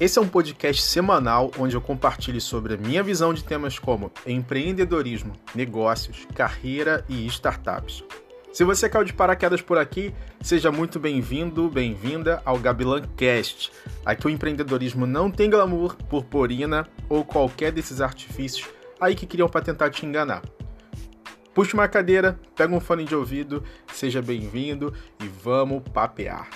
Esse é um podcast semanal onde eu compartilho sobre a minha visão de temas como empreendedorismo, negócios, carreira e startups. Se você caiu de paraquedas por aqui, seja muito bem-vindo, bem-vinda ao Gabilan Cast. Aqui o empreendedorismo não tem glamour, purpurina ou qualquer desses artifícios aí que queriam para tentar te enganar. Puxe uma cadeira, pega um fone de ouvido, seja bem-vindo e vamos papear.